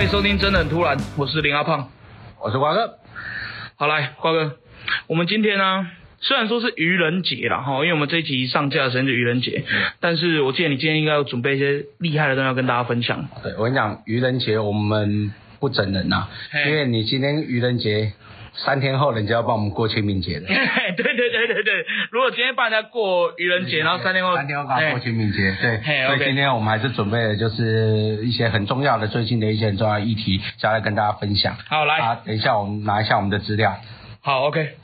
欢迎收听《真的很突然》，我是林阿胖，我是瓜哥。好，来瓜哥，我们今天呢，虽然说是愚人节了哈，因为我们这一集上架的时间是愚人节，但是我记得你今天应该要准备一些厉害的东西要跟大家分享。对我跟你讲，愚人节我们不整人呐、嘿因为你今天愚人节，三天后人家要帮我们过清明节的。对对对对对，如果今天帮人家过愚人节，然后三天后，三天后刚好过哎清明节，对，所以今天我们还是准备了就是一些很重要的最近的一些很重要的议题，想要来跟大家分享。好来，啊，等一下我们拿一下我们的资料。好 OK。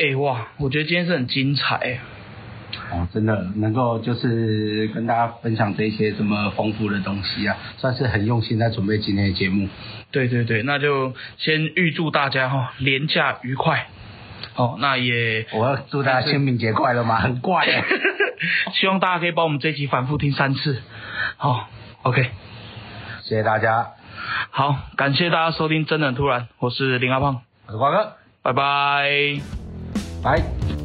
哎、哇，我觉得今天是很精彩。哦，真的能够就是跟大家分享这些这么丰富的东西啊，算是很用心在准备今天的节目。对对对，那就先预祝大家哈、廉价愉快。哦，那也我要祝大家清明节快乐嘛？很怪耶。希望大家可以帮我们这一集反复听三次。好，OK，谢谢大家，好，感谢大家收听《真的突然》，我是林阿胖，我是瓜哥，拜拜。拜。